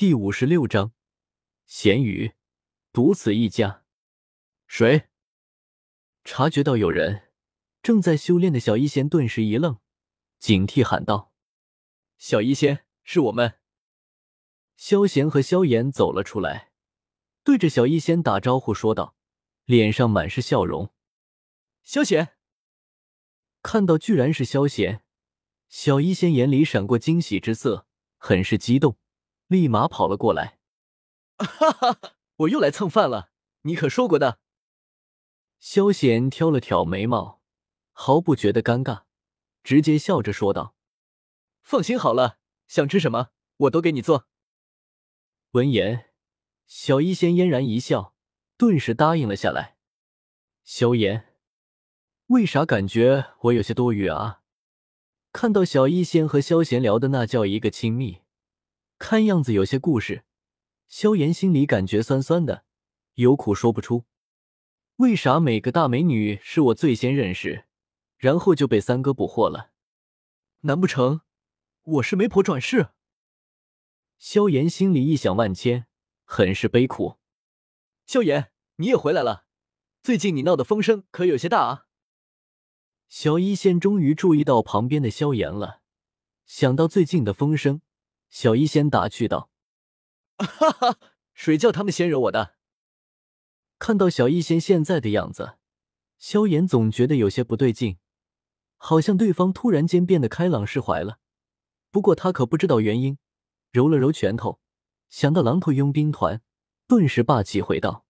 第五十六章，咸鱼独此一家。谁？察觉到有人正在修炼的小医仙顿时一愣，警惕喊道：“小医仙，是我们。”萧贤和萧炎走了出来，对着小医仙打招呼说道，脸上满是笑容。萧贤看到居然是萧贤，小医仙眼里闪过惊喜之色，很是激动。立马跑了过来，哈哈，我又来蹭饭了，你可说过的。萧贤挑了挑眉毛，毫不觉得尴尬，直接笑着说道：“放心好了，想吃什么我都给你做。”闻言，小医仙嫣然一笑，顿时答应了下来。萧炎，为啥感觉我有些多余啊？看到小医仙和萧贤聊的那叫一个亲密。看样子有些故事，萧炎心里感觉酸酸的，有苦说不出。为啥每个大美女是我最先认识，然后就被三哥捕获了？难不成我是媒婆转世？萧炎心里一想万千，很是悲苦。萧炎，你也回来了，最近你闹的风声可有些大啊！小一仙终于注意到旁边的萧炎了，想到最近的风声。小医仙打趣道：“哈哈，谁叫他们先惹我的？”看到小医仙现在的样子，萧炎总觉得有些不对劲，好像对方突然间变得开朗释怀了。不过他可不知道原因，揉了揉拳头，想到狼头佣兵团，顿时霸气回道：“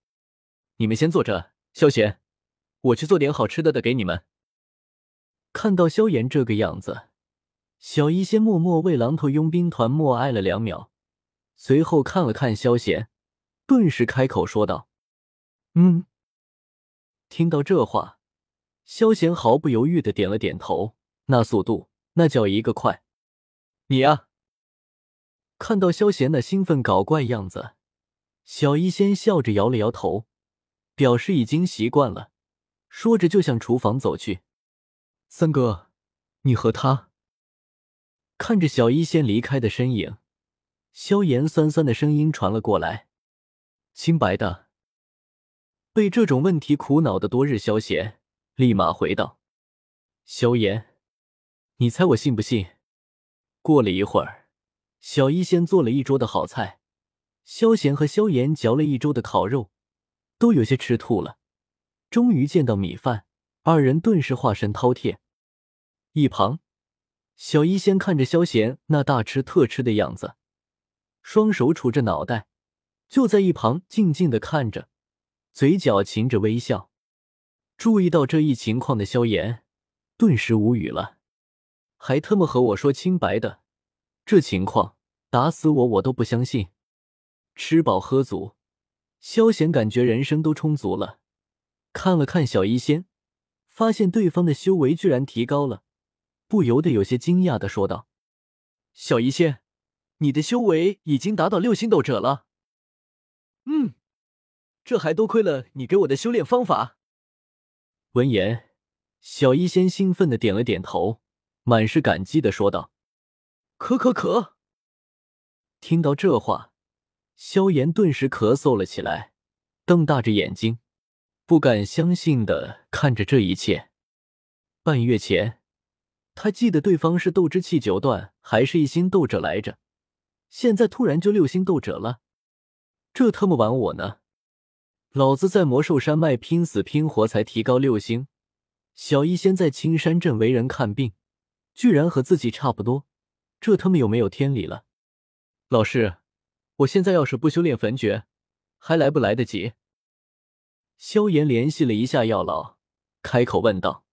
你们先坐着，萧贤，我去做点好吃的的给你们。”看到萧炎这个样子。小医仙默默为狼头佣兵团默哀了两秒，随后看了看萧贤，顿时开口说道：“嗯。”听到这话，萧贤毫不犹豫的点了点头，那速度那叫一个快。你呀，看到萧贤那兴奋搞怪样子，小医仙笑着摇了摇头，表示已经习惯了，说着就向厨房走去。三哥，你和他。看着小医仙离开的身影，萧炎酸酸的声音传了过来：“清白的。”被这种问题苦恼的多日，萧贤立马回道：“萧炎，你猜我信不信？”过了一会儿，小医仙做了一桌的好菜，萧贤和萧炎嚼了一周的烤肉，都有些吃吐了。终于见到米饭，二人顿时化身饕餮。一旁。小医仙看着萧贤那大吃特吃的样子，双手杵着脑袋，就在一旁静静的看着，嘴角噙着微笑。注意到这一情况的萧炎顿时无语了，还特么和我说清白的，这情况打死我我都不相信。吃饱喝足，萧贤感觉人生都充足了，看了看小医仙，发现对方的修为居然提高了。不由得有些惊讶的说道：“小医仙，你的修为已经达到六星斗者了。嗯，这还多亏了你给我的修炼方法。”闻言，小医仙兴奋的点了点头，满是感激的说道：“可可可。”听到这话，萧炎顿时咳嗽了起来，瞪大着眼睛，不敢相信的看着这一切。半月前。他记得对方是斗之气九段，还是一星斗者来着？现在突然就六星斗者了，这他妈玩我呢！老子在魔兽山脉拼死拼活才提高六星，小医仙在青山镇为人看病，居然和自己差不多，这他妈有没有天理了？老师，我现在要是不修炼焚诀，还来不来得及？萧炎联系了一下药老，开口问道。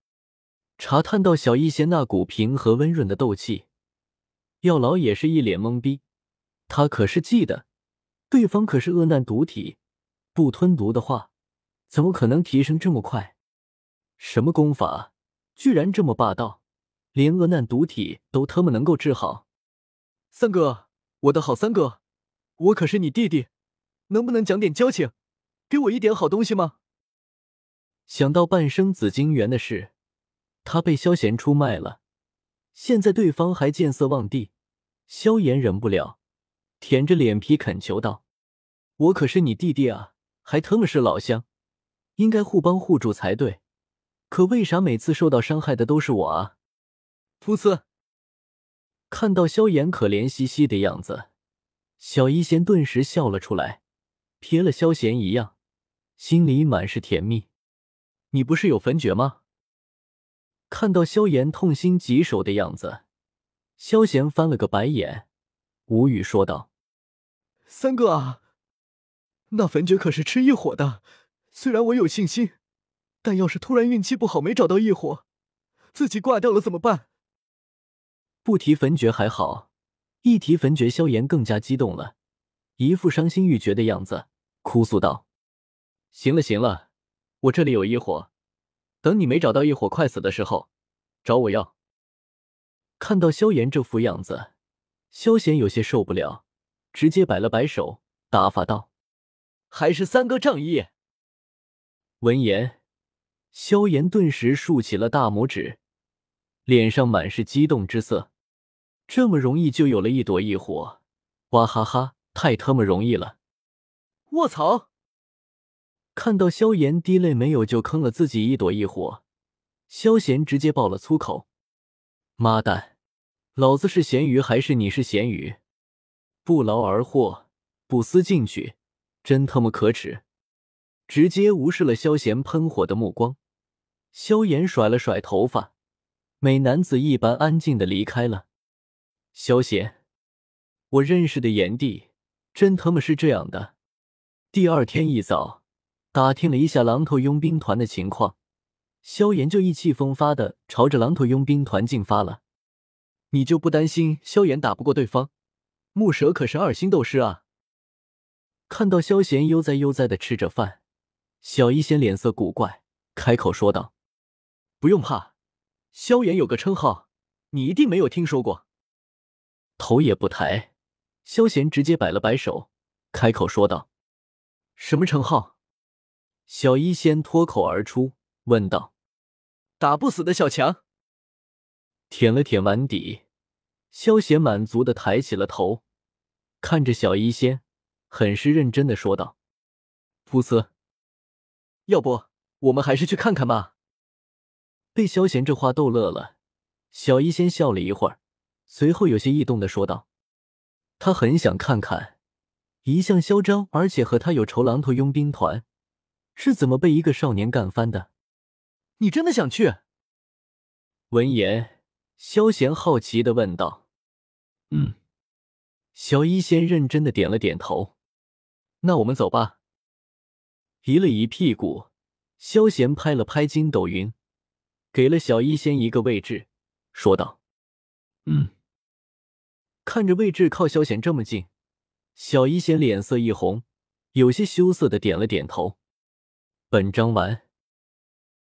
查探到小一仙那股平和温润的斗气，药老也是一脸懵逼。他可是记得，对方可是恶难毒体，不吞毒的话，怎么可能提升这么快？什么功法，居然这么霸道，连恶难毒体都他妈能够治好？三哥，我的好三哥，我可是你弟弟，能不能讲点交情，给我一点好东西吗？想到半生紫金园的事。他被萧贤出卖了，现在对方还见色忘地，萧炎忍不了，舔着脸皮恳求道：“我可是你弟弟啊，还他妈是老乡，应该互帮互助才对。可为啥每次受到伤害的都是我啊？”噗呲！看到萧炎可怜兮兮的样子，小医仙顿时笑了出来，瞥了萧炎一样，心里满是甜蜜。你不是有焚诀吗？看到萧炎痛心疾首的样子，萧炎翻了个白眼，无语说道：“三哥啊，那焚诀可是吃异火的。虽然我有信心，但要是突然运气不好没找到异火，自己挂掉了怎么办？”不提焚诀还好，一提焚诀，萧炎更加激动了，一副伤心欲绝的样子，哭诉道：“行了行了，我这里有异火。”等你没找到一火快死的时候，找我要。看到萧炎这副样子，萧炎有些受不了，直接摆了摆手，打发道：“还是三哥仗义。”闻言，萧炎顿时竖起了大拇指，脸上满是激动之色。这么容易就有了一朵异火，哇哈哈，太他妈容易了！卧槽！看到萧炎滴泪没有就坑了自己一朵异火，萧炎直接爆了粗口：“妈蛋，老子是咸鱼还是你是咸鱼？不劳而获，不思进取，真他妈可耻！”直接无视了萧炎喷火的目光，萧炎甩了甩头发，美男子一般安静的离开了。萧炎，我认识的炎帝真他妈是这样的。第二天一早。打听了一下狼头佣兵团的情况，萧炎就意气风发的朝着狼头佣兵团进发了。你就不担心萧炎打不过对方？木蛇可是二星斗师啊！看到萧炎悠哉悠哉的吃着饭，小医仙脸色古怪，开口说道：“不用怕，萧炎有个称号，你一定没有听说过。”头也不抬，萧炎直接摆了摆手，开口说道：“什么称号？”小医仙脱口而出，问道：“打不死的小强。”舔了舔碗底，萧邪满足的抬起了头，看着小医仙，很是认真的说道：“噗呲，要不我们还是去看看吧。”被萧贤这话逗乐了，小医仙笑了一会儿，随后有些异动的说道：“他很想看看，一向嚣张而且和他有仇狼头佣兵团。”是怎么被一个少年干翻的？你真的想去？闻言，萧贤好奇的问道：“嗯。”小医仙认真的点了点头。那我们走吧。移了移屁股，萧贤拍了拍筋斗云，给了小医仙一个位置，说道：“嗯。”看着位置靠萧贤这么近，小医仙脸色一红，有些羞涩的点了点头。本章完。